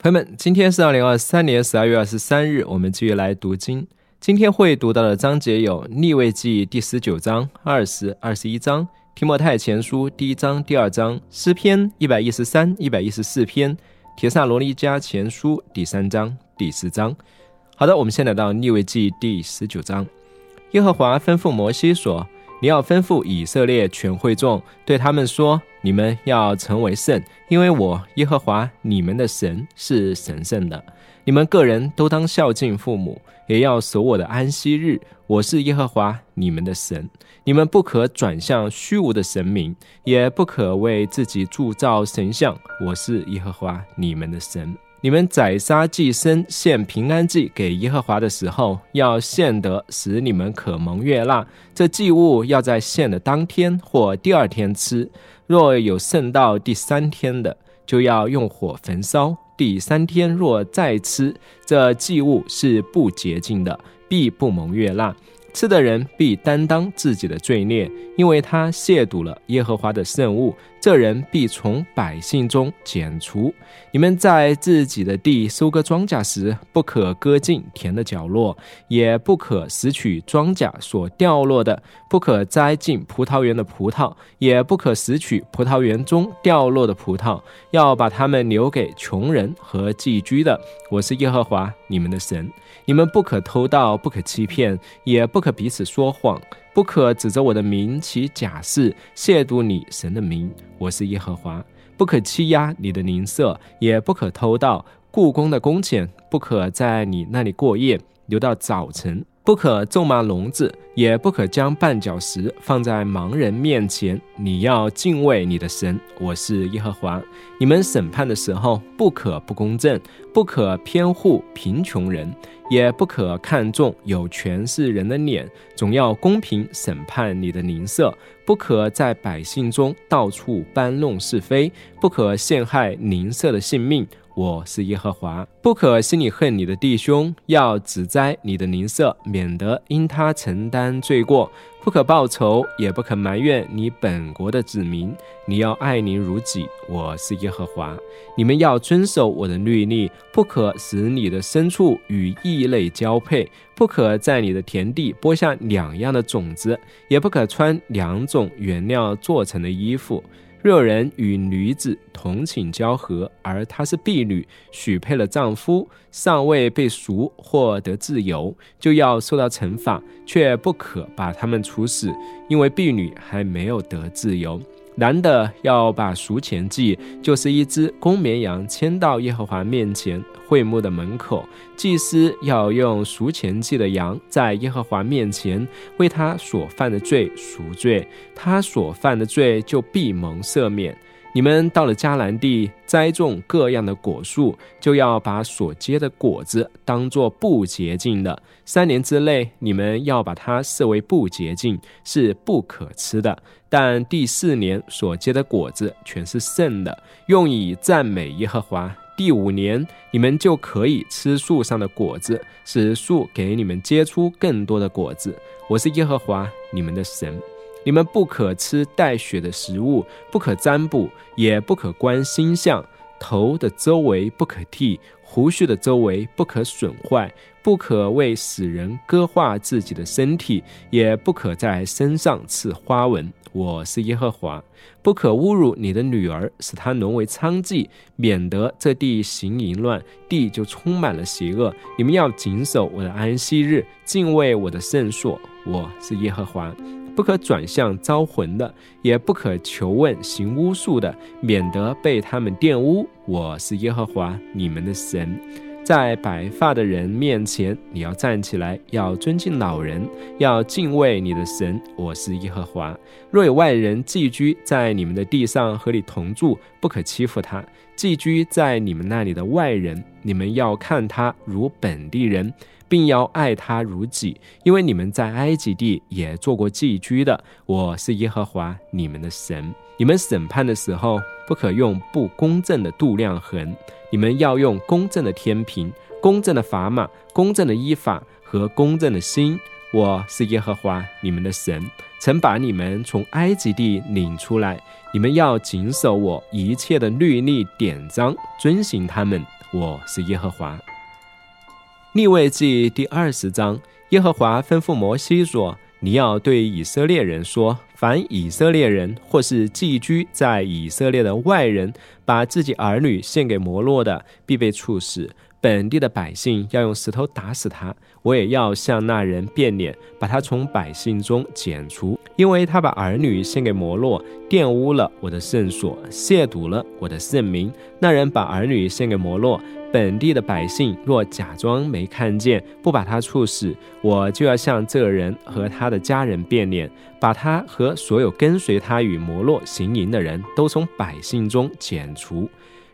朋友们，今天是二零二三年十二月二十三日，我们继续来读经。今天会读到的章节有《逆位记》第十九章、二十、二十一章；《提摩太前书》第一章、第二章；《诗篇》一百一十三、一百一十四篇；《铁萨罗尼迦前书》第三章、第四章。好的，我们先来到《逆位记》第十九章。耶和华吩咐摩西说：“你要吩咐以色列全会众，对他们说。”你们要成为圣，因为我耶和华你们的神是神圣的。你们个人都当孝敬父母，也要守我的安息日。我是耶和华你们的神。你们不可转向虚无的神明，也不可为自己铸造神像。我是耶和华你们的神。你们宰杀祭牲献平安祭给耶和华的时候，要献得使你们可蒙悦纳。这祭物要在献的当天或第二天吃。若有剩到第三天的，就要用火焚烧。第三天若再吃，这祭物是不洁净的，必不蒙悦纳。吃的人必担当自己的罪孽，因为他亵渎了耶和华的圣物。这人必从百姓中剪除。你们在自己的地收割庄稼时，不可割尽田的角落，也不可拾取庄稼所掉落的；不可摘尽葡萄园的葡萄，也不可拾取葡萄园中掉落的葡萄。要把它们留给穷人和寄居的。我是耶和华你们的神。你们不可偷盗，不可欺骗，也不可彼此说谎。不可指着我的名起假誓，亵渎你神的名。我是耶和华。不可欺压你的邻舍，也不可偷盗故宫的工钱。不可在你那里过夜，留到早晨。不可咒骂聋子，也不可将绊脚石放在盲人面前。你要敬畏你的神，我是耶和华。你们审判的时候，不可不公正，不可偏护贫穷人，也不可看重有权势人的脸，总要公平审判你的邻舍。不可在百姓中到处搬弄是非，不可陷害邻舍的性命。我是耶和华，不可心里恨你的弟兄，要指摘你的邻舍，免得因他承担罪过；不可报仇，也不可埋怨你本国的子民。你要爱邻如己。我是耶和华，你们要遵守我的律例，不可使你的牲畜与异类交配，不可在你的田地播下两样的种子，也不可穿两种原料做成的衣服。若人与女子同寝交合，而她是婢女，许配了丈夫，尚未被赎获得自由，就要受到惩罚，却不可把他们处死，因为婢女还没有得自由。男的要把赎钱祭，就是一只公绵羊，牵到耶和华面前会幕的门口。祭司要用赎钱祭的羊，在耶和华面前为他所犯的罪赎罪，他所犯的罪就必蒙赦免。你们到了迦南地，栽种各样的果树，就要把所结的果子当作不洁净的。三年之内，你们要把它设为不洁净，是不可吃的。但第四年所结的果子全是圣的，用以赞美耶和华。第五年，你们就可以吃树上的果子，使树给你们结出更多的果子。我是耶和华你们的神。你们不可吃带血的食物，不可占卜，也不可观星象。头的周围不可剃，胡须的周围不可损坏，不可为死人割化自己的身体，也不可在身上刺花纹。我是耶和华。不可侮辱你的女儿，使她沦为娼妓，免得这地行淫乱，地就充满了邪恶。你们要谨守我的安息日，敬畏我的圣所。我是耶和华。不可转向招魂的，也不可求问行巫术的，免得被他们玷污。我是耶和华你们的神，在白发的人面前，你要站起来，要尊敬老人，要敬畏你的神。我是耶和华。若有外人寄居在你们的地上和你同住，不可欺负他。寄居在你们那里的外人，你们要看他如本地人。并要爱他如己，因为你们在埃及地也做过寄居的。我是耶和华你们的神。你们审判的时候，不可用不公正的度量衡，你们要用公正的天平、公正的砝码、公正的依法和公正的心。我是耶和华你们的神，曾把你们从埃及地领出来。你们要谨守我一切的律例典章，遵行他们。我是耶和华。立位记第二十章，耶和华吩咐摩西说：“你要对以色列人说，凡以色列人或是寄居在以色列的外人，把自己儿女献给摩洛的，必被处死。本地的百姓要用石头打死他。我也要向那人变脸，把他从百姓中剪除，因为他把儿女献给摩洛，玷污了我的圣所，亵渎了我的圣名。那人把儿女献给摩洛。”本地的百姓若假装没看见，不把他处死，我就要向这人和他的家人变脸，把他和所有跟随他与摩洛行营的人都从百姓中剪除。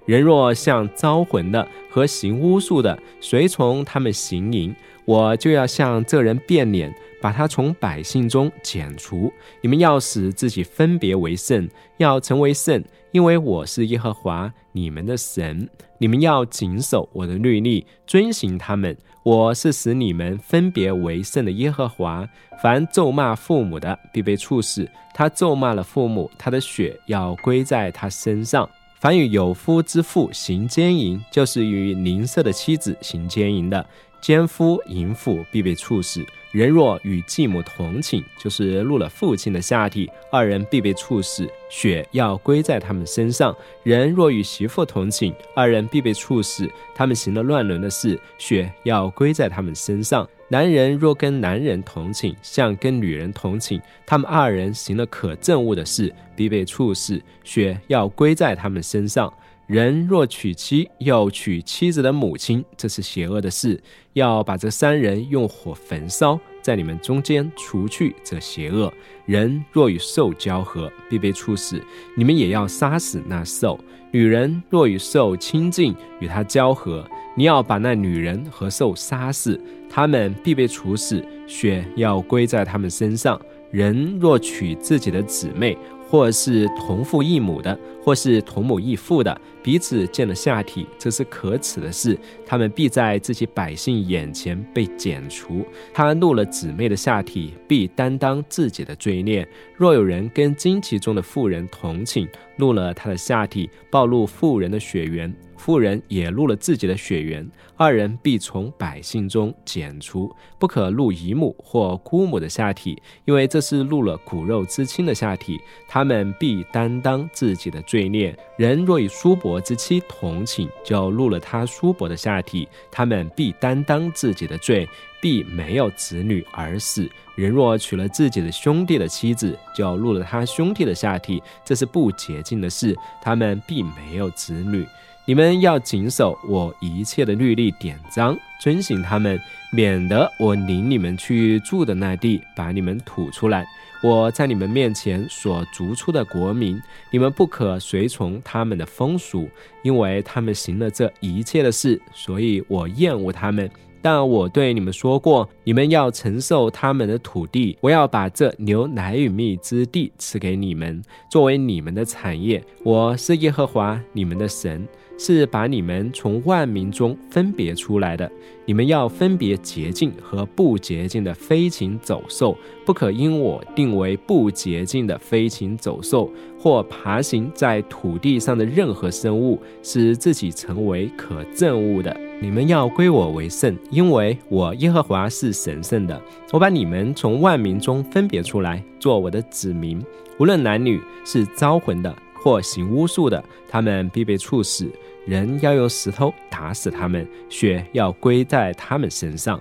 人若像招魂的和行巫术的随从他们行淫，我就要向这人变脸，把他从百姓中剪除。你们要使自己分别为圣，要成为圣，因为我是耶和华你们的神。你们要谨守我的律例，遵行他们。我是使你们分别为圣的耶和华。凡咒骂父母的，必被处死。他咒骂了父母，他的血要归在他身上。凡与有夫之妇行奸淫，就是与邻舍的妻子行奸淫的。奸夫淫妇必被处死。人若与继母同寝，就是入了父亲的下体，二人必被处死，血要归在他们身上。人若与媳妇同寝，二人必被处死，他们行了乱伦的事，血要归在他们身上。男人若跟男人同寝，像跟女人同寝，他们二人行了可憎恶的事，必被处死，血要归在他们身上。人若娶妻，又娶妻子的母亲，这是邪恶的事。要把这三人用火焚烧，在你们中间除去这邪恶。人若与兽交合，必被处死。你们也要杀死那兽。女人若与兽亲近，与他交合，你要把那女人和兽杀死，他们必被处死，血要归在他们身上。人若娶自己的姊妹，或是同父异母的，或是同母异父的，彼此见了下体，这是可耻的事。他们必在自己百姓眼前被剪除。他怒了姊妹的下体，必担当自己的罪孽。若有人跟惊奇中的妇人同寝，怒了他的下体，暴露妇人的血缘。妇人也入了自己的血缘，二人必从百姓中剪除，不可入姨母或姑母的下体，因为这是入了骨肉之亲的下体，他们必担当自己的罪孽。人若与叔伯之妻同寝，就入了他叔伯的下体，他们必担当自己的罪，必没有子女而死。人若娶了自己的兄弟的妻子，就入了他兄弟的下体，这是不洁净的事，他们必没有子女。你们要谨守我一切的律例典章，遵行他们，免得我领你们去住的那地把你们吐出来。我在你们面前所逐出的国民，你们不可随从他们的风俗，因为他们行了这一切的事，所以我厌恶他们。但我对你们说过，你们要承受他们的土地，我要把这牛奶与蜜之地赐给你们，作为你们的产业。我是耶和华你们的神。是把你们从万民中分别出来的，你们要分别洁净和不洁净的飞禽走兽，不可因我定为不洁净的飞禽走兽或爬行在土地上的任何生物，使自己成为可憎恶的。你们要归我为圣，因为我耶和华是神圣的。我把你们从万民中分别出来，做我的子民，无论男女，是招魂的。或行巫术的，他们必被处死。人要用石头打死他们，血要归在他们身上。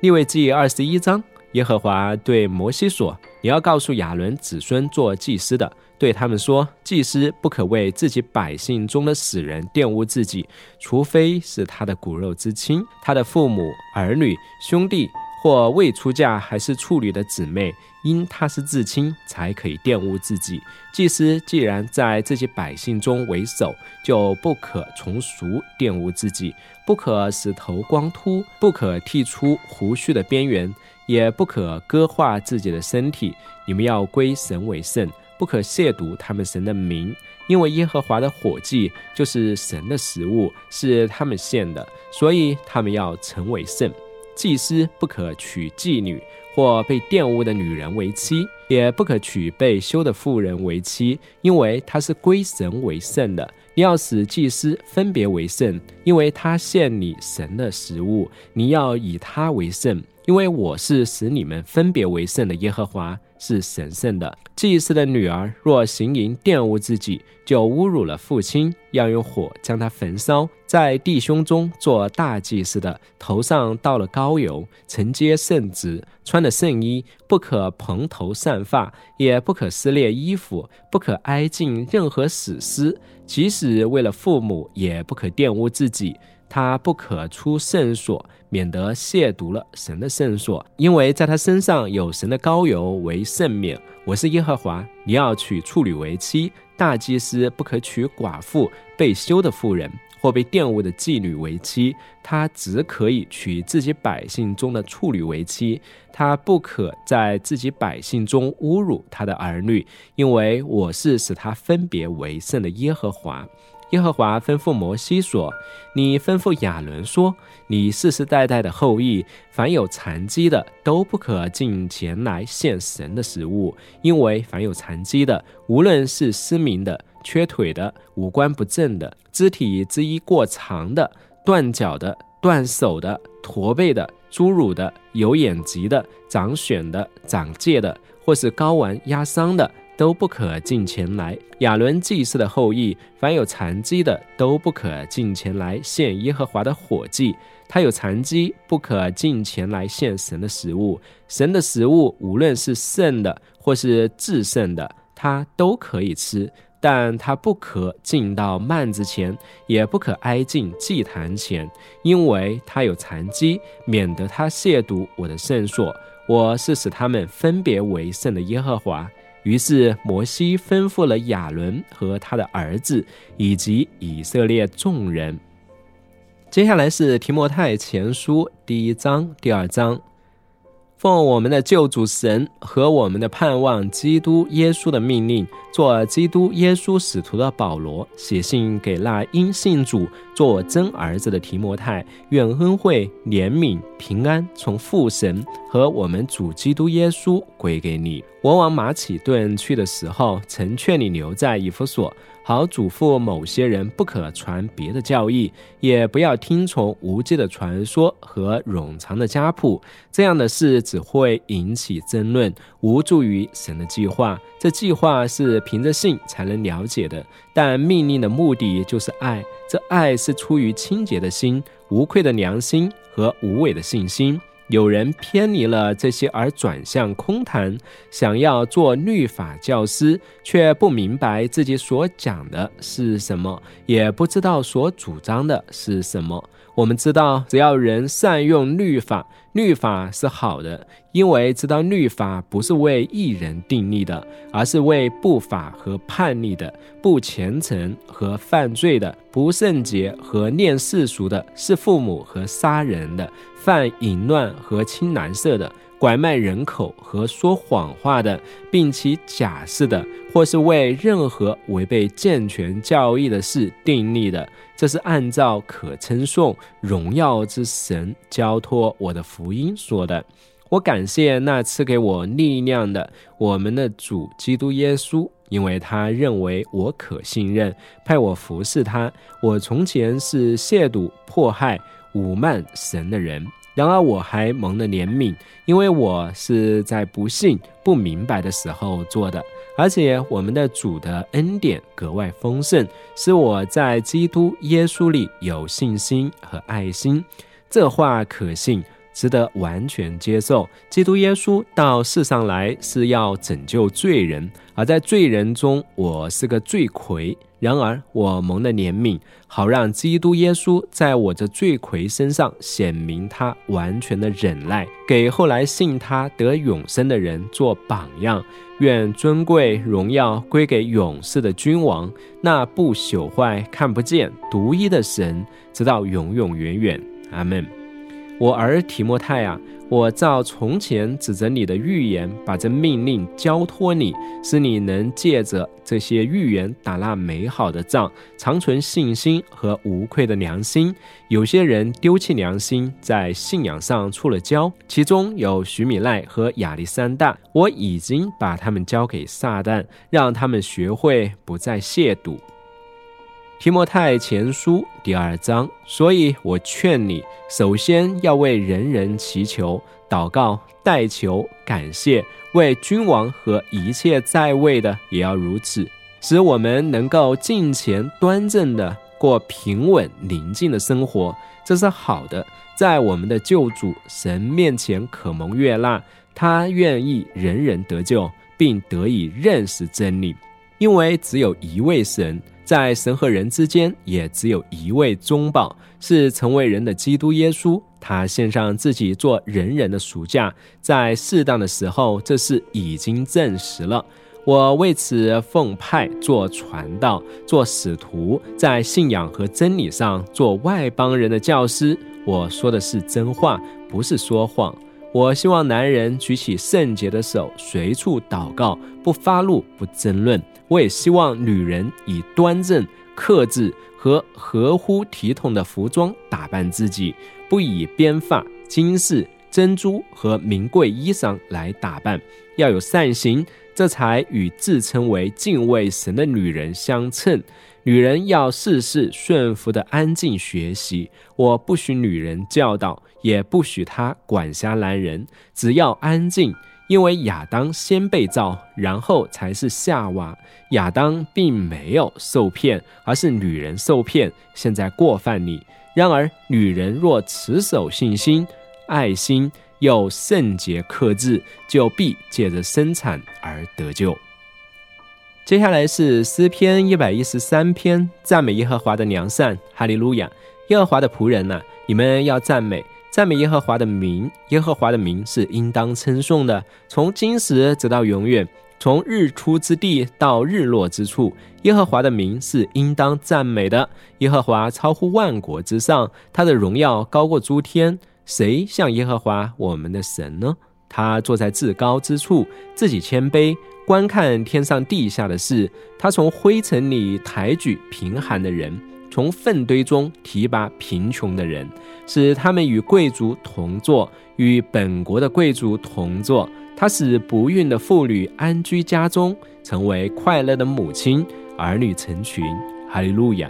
利未记二十一章，耶和华对摩西说：“你要告诉亚伦子孙做祭司的，对他们说：祭司不可为自己百姓中的死人玷污自己，除非是他的骨肉之亲，他的父母、儿女、兄弟。”或未出嫁还是处女的姊妹，因她是至亲，才可以玷污自己。祭司既然在这些百姓中为首，就不可从俗玷污自己，不可使头光秃，不可剃出胡须的边缘，也不可割化自己的身体。你们要归神为圣，不可亵渎他们神的名，因为耶和华的火祭就是神的食物，是他们献的，所以他们要成为圣。祭司不可娶妓女或被玷污的女人为妻，也不可娶被休的妇人为妻，因为她是归神为圣的。你要使祭司分别为圣，因为他献你神的食物，你要以他为圣，因为我是使你们分别为圣的耶和华。是神圣的。祭司的女儿若行淫玷污自己，就侮辱了父亲，要用火将他焚烧。在弟兄中做大祭司的头上倒了膏油，承接圣职，穿的圣衣，不可蓬头散发，也不可撕裂衣服，不可挨近任何死尸，即使为了父母，也不可玷污自己。他不可出圣所，免得亵渎了神的圣所，因为在他身上有神的膏油为圣免。我是耶和华，你要娶处女为妻。大祭司不可娶寡妇、被休的妇人或被玷污的妓女为妻，他只可以娶自己百姓中的处女为妻。他不可在自己百姓中侮辱他的儿女，因为我是使他分别为圣的耶和华。耶和华吩咐摩西说：“你吩咐亚伦说，你世世代代的后裔，凡有残疾的，都不可进前来献神的食物，因为凡有残疾的，无论是失明的、缺腿的、五官不正的、肢体之一过长的、断脚的、断手的、驼背的、侏儒的、有眼疾的、长癣的、长疥的，或是睾丸压伤的。”都不可进前来。亚伦祭司的后裔，凡有残疾的，都不可进前来献耶和华的火祭。他有残疾，不可进前来献神的食物。神的食物，无论是圣的或是至圣的，他都可以吃，但他不可进到幔子前，也不可挨近祭坛前，因为他有残疾，免得他亵渎我的圣所。我是使他们分别为圣的耶和华。于是摩西吩咐了亚伦和他的儿子，以及以色列众人。接下来是提摩太前书第一章、第二章。奉我们的救主神和我们的盼望基督耶稣的命令，做基督耶稣使徒的保罗，写信给那因信主做真儿子的提摩太，愿恩惠、怜悯、平安从父神和我们主基督耶稣归给你。我往马其顿去的时候，曾劝你留在以弗所。好嘱咐某些人不可传别的教义，也不要听从无稽的传说和冗长的家谱，这样的事只会引起争论，无助于神的计划。这计划是凭着信才能了解的，但命令的目的就是爱，这爱是出于清洁的心、无愧的良心和无畏的信心。有人偏离了这些而转向空谈，想要做律法教师，却不明白自己所讲的是什么，也不知道所主张的是什么。我们知道，只要人善用律法，律法是好的，因为知道律法不是为一人定立的，而是为不法和叛逆的、不虔诚和犯罪的、不圣洁和念世俗的，是父母和杀人的、犯淫乱和轻男色的。拐卖人口和说谎话的，并其假释的，或是为任何违背健全教义的事定立的，这是按照可称颂荣耀之神交托我的福音说的。我感谢那赐给我力量的我们的主基督耶稣，因为他认为我可信任，派我服侍他。我从前是亵渎、迫害、侮慢神的人。然而我还蒙了怜悯，因为我是在不信、不明白的时候做的。而且我们的主的恩典格外丰盛，使我在基督耶稣里有信心和爱心。这话可信。值得完全接受。基督耶稣到世上来是要拯救罪人，而在罪人中，我是个罪魁。然而我蒙了怜悯，好让基督耶稣在我这罪魁身上显明他完全的忍耐，给后来信他得永生的人做榜样。愿尊贵荣耀归给永世的君王，那不朽坏、看不见、独一的神，直到永永远远。阿门。我儿提莫太啊，我照从前指着你的预言，把这命令交托你，使你能借着这些预言打那美好的仗，长存信心和无愧的良心。有些人丢弃良心，在信仰上出了骄，其中有徐米奈和亚历山大，我已经把他们交给撒旦，让他们学会不再亵渎。提摩太前书第二章。所以我劝你，首先要为人人祈求、祷告、代求、感谢，为君王和一切在位的也要如此，使我们能够敬虔端正的过平稳宁静的生活。这是好的，在我们的救主神面前可蒙悦纳。他愿意人人得救，并得以认识真理，因为只有一位神，在神和人之间也只有一位中保，是成为人的基督耶稣。他献上自己做人人的赎价，在适当的时候，这是已经证实了。我为此奉派做传道，做使徒，在信仰和真理上做外邦人的教师。我说的是真话，不是说谎。我希望男人举起圣洁的手，随处祷告，不发怒，不争论。我也希望女人以端正、克制和合乎体统的服装打扮自己，不以编发、金饰、珍珠和名贵衣裳来打扮，要有善行，这才与自称为敬畏神的女人相称。女人要事事顺服的安静学习。我不许女人教导，也不许她管辖男人，只要安静。因为亚当先被造，然后才是夏娃。亚当并没有受骗，而是女人受骗，现在过犯你。然而女人若持守信心、爱心，又圣洁克制，就必借着生产而得救。接下来是诗篇一百一十三篇，赞美耶和华的良善，哈利路亚！耶和华的仆人呐，你们要赞美，赞美耶和华的名。耶和华的名是应当称颂的，从今时直到永远，从日出之地到日落之处，耶和华的名是应当赞美的。耶和华超乎万国之上，他的荣耀高过诸天。谁像耶和华我们的神呢？他坐在至高之处，自己谦卑。观看天上地下的事，他从灰尘里抬举贫寒的人，从粪堆中提拔贫穷的人，使他们与贵族同坐，与本国的贵族同坐。他使不孕的妇女安居家中，成为快乐的母亲，儿女成群。哈利路亚。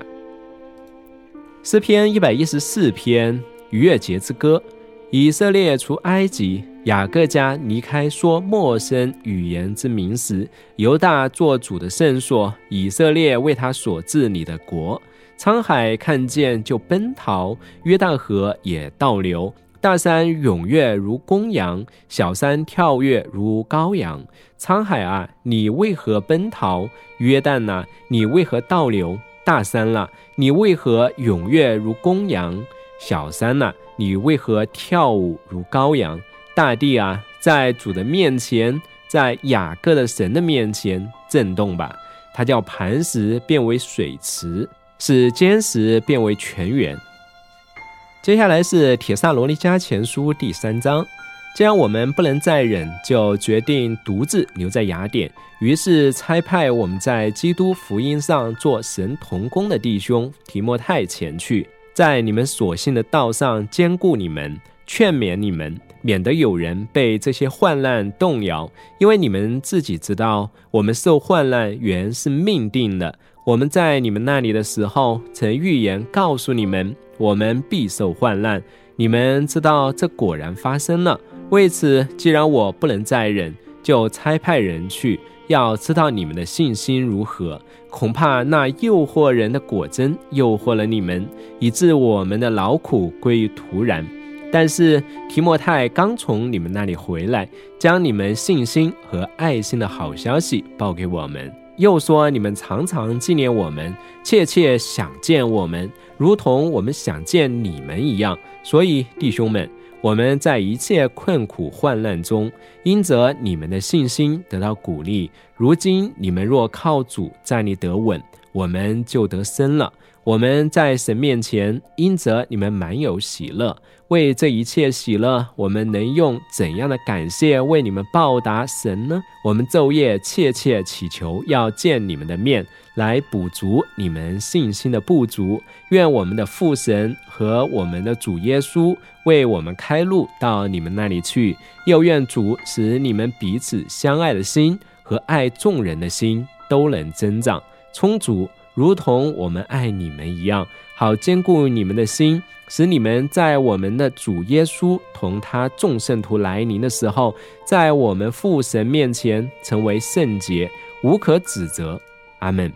诗篇一百一十四篇，逾越节之歌。以色列出埃及。雅各家离开说陌生语言之名时，犹大做主的圣所，以色列为他所治理的国。沧海看见就奔逃，约旦河也倒流。大山踊跃如公羊，小山跳跃如羔羊。沧海啊，你为何奔逃？约旦呐，你为何倒流？大山啊，你为何踊跃如公羊？小三呐，你为何跳舞如羔羊？大地啊，在主的面前，在雅各的神的面前震动吧！它叫磐石变为水池，使坚石变为泉源。接下来是《铁萨罗尼迦前书》第三章。既然我们不能再忍，就决定独自留在雅典。于是差派我们在基督福音上做神同工的弟兄提莫泰前去，在你们所信的道上兼顾你们，劝勉你们。免得有人被这些患难动摇，因为你们自己知道，我们受患难原是命定的。我们在你们那里的时候，曾预言告诉你们，我们必受患难。你们知道，这果然发生了。为此，既然我不能再忍，就差派人去，要知道你们的信心如何。恐怕那诱惑人的果真诱惑了你们，以致我们的劳苦归于徒然。但是提摩太刚从你们那里回来，将你们信心和爱心的好消息报给我们，又说你们常常纪念我们，切切想见我们，如同我们想见你们一样。所以弟兄们，我们在一切困苦患难中，因着你们的信心得到鼓励。如今你们若靠主站立得稳，我们就得生了。我们在神面前，因着你们满有喜乐，为这一切喜乐，我们能用怎样的感谢为你们报答神呢？我们昼夜切切祈求，要见你们的面，来补足你们信心的不足。愿我们的父神和我们的主耶稣为我们开路到你们那里去，又愿主使你们彼此相爱的心和爱众人的心都能增长充足。如同我们爱你们一样，好坚固你们的心，使你们在我们的主耶稣同他众圣徒来临的时候，在我们父神面前成为圣洁，无可指责。阿门。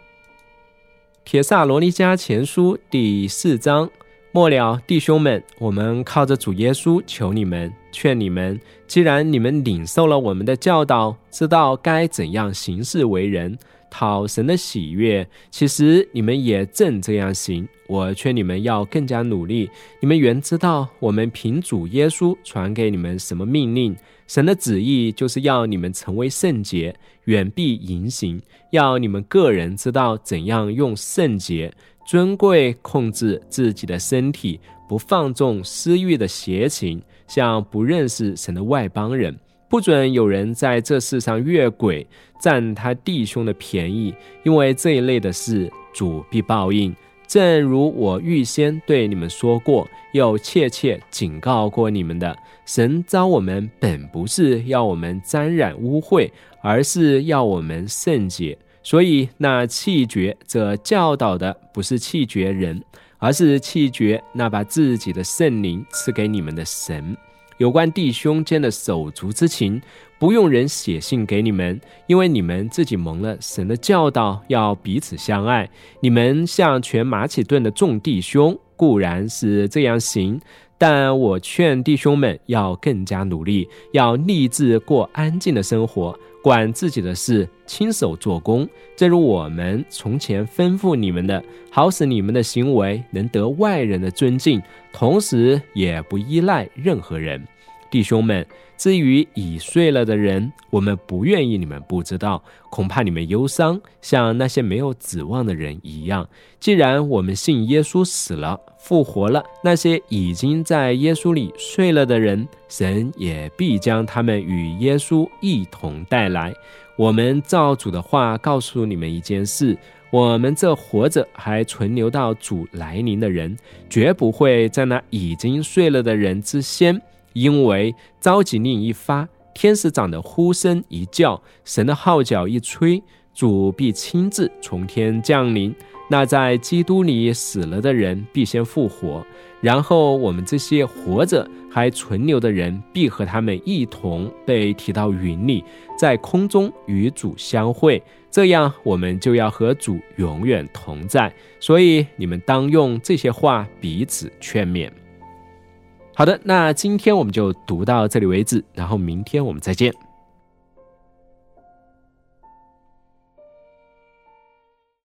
铁萨罗尼迦前书第四章末了，弟兄们，我们靠着主耶稣求你们，劝你们，既然你们领受了我们的教导，知道该怎样行事为人。讨神的喜悦，其实你们也正这样行。我劝你们要更加努力。你们原知道我们凭主耶稣传给你们什么命令。神的旨意就是要你们成为圣洁，远避淫行，要你们个人知道怎样用圣洁、尊贵控制自己的身体，不放纵私欲的邪情，像不认识神的外邦人。不准有人在这世上越轨，占他弟兄的便宜，因为这一类的事，主必报应。正如我预先对你们说过，又切切警告过你们的，神召我们本不是要我们沾染污秽，而是要我们圣洁。所以那弃绝这教导的，不是弃绝人，而是弃绝那把自己的圣灵赐给你们的神。有关弟兄间的手足之情，不用人写信给你们，因为你们自己蒙了神的教导，要彼此相爱。你们像全马其顿的众弟兄，固然是这样行，但我劝弟兄们要更加努力，要立志过安静的生活。管自己的事，亲手做工，正如我们从前吩咐你们的，好使你们的行为能得外人的尊敬，同时也不依赖任何人。弟兄们，至于已睡了的人，我们不愿意你们不知道，恐怕你们忧伤，像那些没有指望的人一样。既然我们信耶稣死了，复活了，那些已经在耶稣里睡了的人，神也必将他们与耶稣一同带来。我们照主的话告诉你们一件事：我们这活着还存留到主来临的人，绝不会在那已经睡了的人之先。因为召集令一发，天使长的呼声一叫，神的号角一吹，主必亲自从天降临。那在基督里死了的人必先复活，然后我们这些活着还存留的人必和他们一同被提到云里，在空中与主相会。这样，我们就要和主永远同在。所以，你们当用这些话彼此劝勉。好的，那今天我们就读到这里为止，然后明天我们再见。